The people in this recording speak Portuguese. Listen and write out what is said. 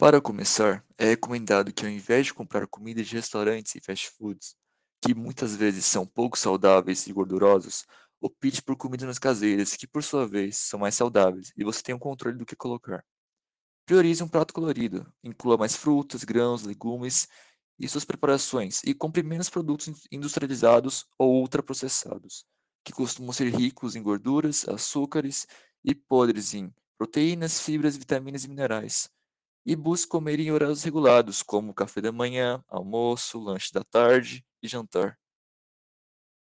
Para começar, é recomendado que ao invés de comprar comida de restaurantes e fast foods, que muitas vezes são pouco saudáveis e gordurosos, opte por comidas caseiras, que por sua vez são mais saudáveis e você tem o controle do que colocar. Priorize um prato colorido, inclua mais frutas, grãos, legumes e suas preparações e compre menos produtos in- industrializados ou ultraprocessados, que costumam ser ricos em gorduras, açúcares e podres em proteínas, fibras, vitaminas e minerais. E busque comer em horários regulados, como café da manhã, almoço, lanche da tarde e jantar.